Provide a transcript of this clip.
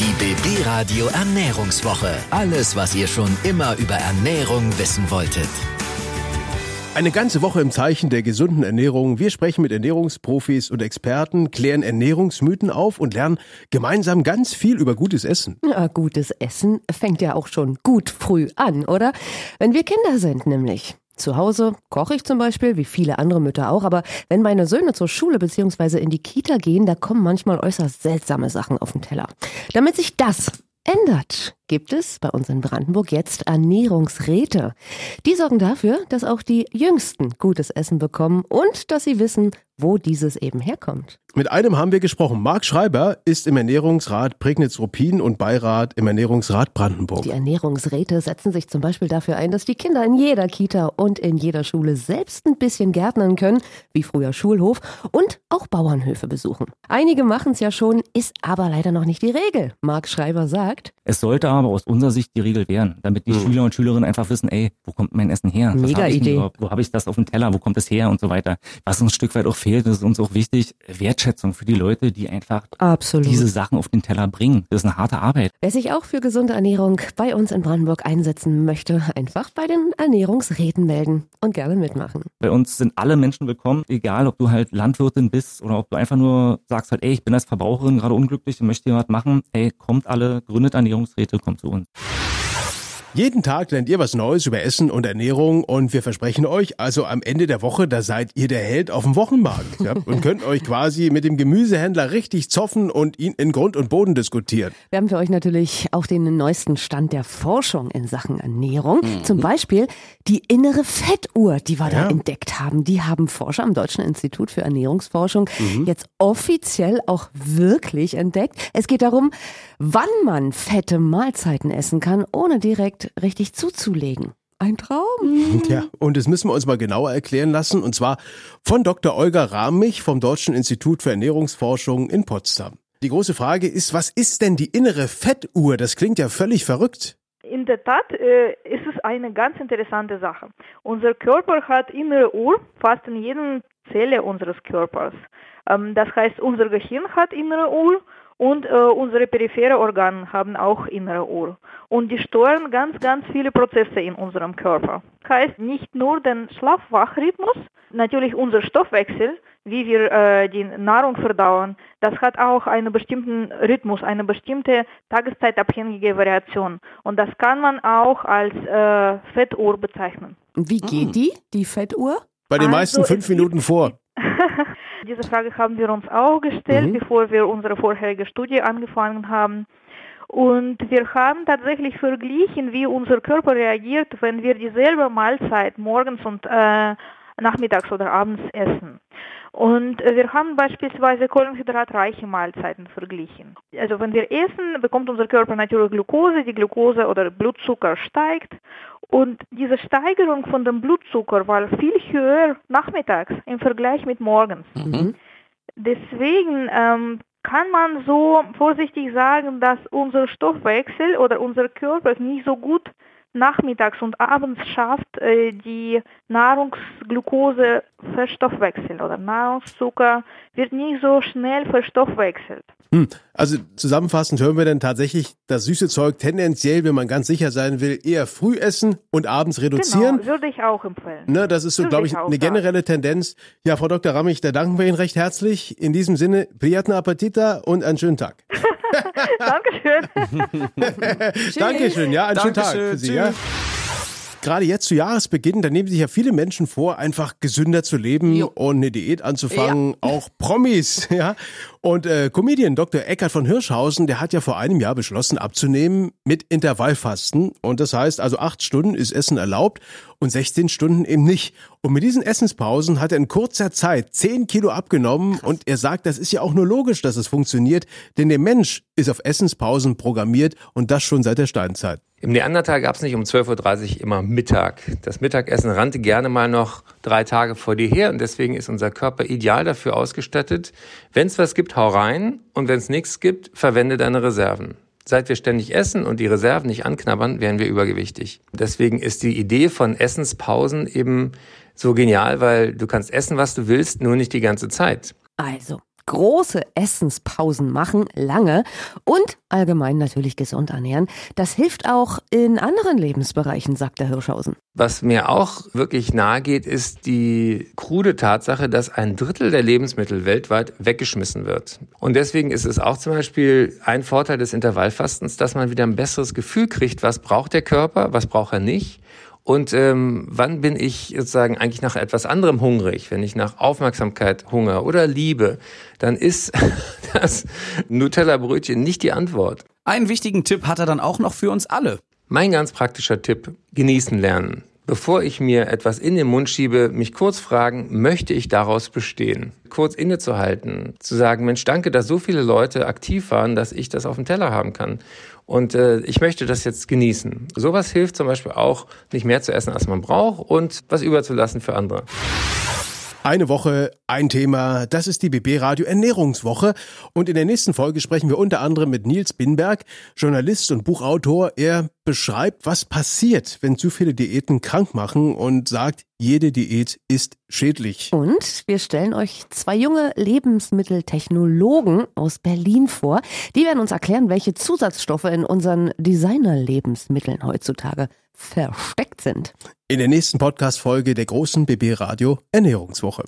Die BB Radio Ernährungswoche. Alles, was ihr schon immer über Ernährung wissen wolltet. Eine ganze Woche im Zeichen der gesunden Ernährung. Wir sprechen mit Ernährungsprofis und Experten, klären Ernährungsmythen auf und lernen gemeinsam ganz viel über gutes Essen. Ja, gutes Essen fängt ja auch schon gut früh an, oder? Wenn wir Kinder sind nämlich. Zu Hause koche ich zum Beispiel, wie viele andere Mütter auch, aber wenn meine Söhne zur Schule bzw. in die Kita gehen, da kommen manchmal äußerst seltsame Sachen auf den Teller. Damit sich das ändert, gibt es bei uns in Brandenburg jetzt Ernährungsräte. Die sorgen dafür, dass auch die Jüngsten gutes Essen bekommen und dass sie wissen, wo dieses eben herkommt. Mit einem haben wir gesprochen. Marc Schreiber ist im Ernährungsrat Prignitz-Ruppin und Beirat im Ernährungsrat Brandenburg. Die Ernährungsräte setzen sich zum Beispiel dafür ein, dass die Kinder in jeder Kita und in jeder Schule selbst ein bisschen gärtnern können, wie früher Schulhof, und auch Bauernhöfe besuchen. Einige machen es ja schon, ist aber leider noch nicht die Regel. Marc Schreiber sagt, es sollte aber aus unserer Sicht die Regel werden, damit die mhm. Schüler und Schülerinnen einfach wissen, ey, wo kommt mein Essen her? Mega hab Idee. Wo habe ich das auf dem Teller? Wo kommt es her? Und so weiter. Was uns ein Stück weit auch fehlt, ist uns auch wichtig, Wertschätzung für die Leute, die einfach Absolut. diese Sachen auf den Teller bringen. Das ist eine harte Arbeit. Wer sich auch für gesunde Ernährung bei uns in Brandenburg einsetzen möchte, einfach bei den Ernährungsräten melden und gerne mitmachen. Bei uns sind alle Menschen willkommen, egal ob du halt Landwirtin bist oder ob du einfach nur sagst halt, ey, ich bin als Verbraucherin gerade unglücklich und möchte hier was machen. Ey, kommt alle, gründet Ernährungsräte, kommt zu uns. Jeden Tag lernt ihr was Neues über Essen und Ernährung und wir versprechen euch, also am Ende der Woche, da seid ihr der Held auf dem Wochenmarkt ja, und könnt euch quasi mit dem Gemüsehändler richtig zoffen und ihn in Grund und Boden diskutieren. Wir haben für euch natürlich auch den neuesten Stand der Forschung in Sachen Ernährung. Mhm. Zum Beispiel die innere Fettuhr, die wir ja. da entdeckt haben. Die haben Forscher am Deutschen Institut für Ernährungsforschung mhm. jetzt offiziell auch wirklich entdeckt. Es geht darum, wann man fette Mahlzeiten essen kann, ohne direkt richtig zuzulegen. Ein Traum. Ja, und das müssen wir uns mal genauer erklären lassen, und zwar von Dr. Olga Rahmich vom Deutschen Institut für Ernährungsforschung in Potsdam. Die große Frage ist, was ist denn die innere Fettuhr? Das klingt ja völlig verrückt. In der Tat äh, ist es eine ganz interessante Sache. Unser Körper hat innere Uhr fast in jeder Zelle unseres Körpers. Ähm, das heißt, unser Gehirn hat innere Uhr und äh, unsere periphere Organe haben auch innere Uhr. Und die steuern ganz, ganz viele Prozesse in unserem Körper. Heißt nicht nur den Schlaf-Wach-Rhythmus, natürlich unser Stoffwechsel, wie wir äh, die Nahrung verdauen, das hat auch einen bestimmten Rhythmus, eine bestimmte tageszeitabhängige Variation. Und das kann man auch als äh, Fettuhr bezeichnen. Wie geht die, die Fettuhr? Bei den also meisten fünf Minuten vor. Diese Frage haben wir uns auch gestellt, mhm. bevor wir unsere vorherige Studie angefangen haben. Und wir haben tatsächlich verglichen, wie unser Körper reagiert, wenn wir dieselbe Mahlzeit morgens und äh, nachmittags oder abends essen. Und äh, wir haben beispielsweise kohlenhydratreiche Mahlzeiten verglichen. Also wenn wir essen, bekommt unser Körper natürlich Glucose, die Glucose oder Blutzucker steigt und diese Steigerung von dem Blutzucker war viel höher nachmittags im Vergleich mit morgens. Mhm. Deswegen ähm, kann man so vorsichtig sagen, dass unser Stoffwechsel oder unser Körper nicht so gut nachmittags und abends schafft, äh, die Nahrungsglucose-Verstoffwechsel oder Nahrungszucker wird nicht so schnell verstoffwechselt. Hm. Also zusammenfassend hören wir dann tatsächlich das süße Zeug tendenziell, wenn man ganz sicher sein will, eher früh essen und abends reduzieren. Genau, würde ich auch empfehlen. Ne, das ist so, glaube ich, eine generelle Tendenz. Ja, Frau Dr. Rammich, da danken wir Ihnen recht herzlich. In diesem Sinne, priyaten Appetita und einen schönen Tag. Dankeschön. Dankeschön, ja, einen Dankeschön. schönen Tag für Sie. Ja. Gerade jetzt zu Jahresbeginn, da nehmen sich ja viele Menschen vor, einfach gesünder zu leben jo. und eine Diät anzufangen. Ja. Auch Promis, ja. Und äh, Comedian Dr. Eckert von Hirschhausen, der hat ja vor einem Jahr beschlossen abzunehmen mit Intervallfasten. Und das heißt also acht Stunden ist Essen erlaubt und 16 Stunden eben nicht. Und mit diesen Essenspausen hat er in kurzer Zeit 10 Kilo abgenommen und er sagt, das ist ja auch nur logisch, dass es funktioniert, denn der Mensch ist auf Essenspausen programmiert und das schon seit der Steinzeit. Im Neandertal gab es nicht um 12.30 Uhr immer Mittag. Das Mittagessen rannte gerne mal noch drei Tage vor dir her und deswegen ist unser Körper ideal dafür ausgestattet. Wenn es was gibt, hau rein und wenn es nichts gibt, verwende deine Reserven. Seit wir ständig essen und die Reserven nicht anknabbern, werden wir übergewichtig. Deswegen ist die Idee von Essenspausen eben so genial, weil du kannst essen, was du willst, nur nicht die ganze Zeit. Also, große Essenspausen machen, lange und allgemein natürlich gesund ernähren. Das hilft auch in anderen Lebensbereichen, sagt der Hirschhausen. Was mir auch wirklich nahe geht, ist die krude Tatsache, dass ein Drittel der Lebensmittel weltweit weggeschmissen wird. Und deswegen ist es auch zum Beispiel ein Vorteil des Intervallfastens, dass man wieder ein besseres Gefühl kriegt, was braucht der Körper, was braucht er nicht und ähm, wann bin ich sozusagen eigentlich nach etwas anderem hungrig? Wenn ich nach Aufmerksamkeit hunger oder Liebe, dann ist das Nutella-Brötchen nicht die Antwort. Einen wichtigen Tipp hat er dann auch noch für uns alle. Mein ganz praktischer Tipp, genießen lernen. Bevor ich mir etwas in den Mund schiebe, mich kurz fragen, möchte ich daraus bestehen? Kurz innezuhalten, zu sagen, Mensch, danke, dass so viele Leute aktiv waren, dass ich das auf dem Teller haben kann. Und äh, ich möchte das jetzt genießen. Sowas hilft zum Beispiel auch, nicht mehr zu essen, als man braucht und was überzulassen für andere. Eine Woche, ein Thema. Das ist die BB Radio Ernährungswoche. Und in der nächsten Folge sprechen wir unter anderem mit Nils Binberg, Journalist und Buchautor. Er beschreibt, was passiert, wenn zu viele Diäten krank machen und sagt, jede Diät ist schädlich. Und wir stellen euch zwei junge Lebensmitteltechnologen aus Berlin vor. Die werden uns erklären, welche Zusatzstoffe in unseren Designer-Lebensmitteln heutzutage versteckt sind. In der nächsten Podcast-Folge der großen BB Radio Ernährungswoche.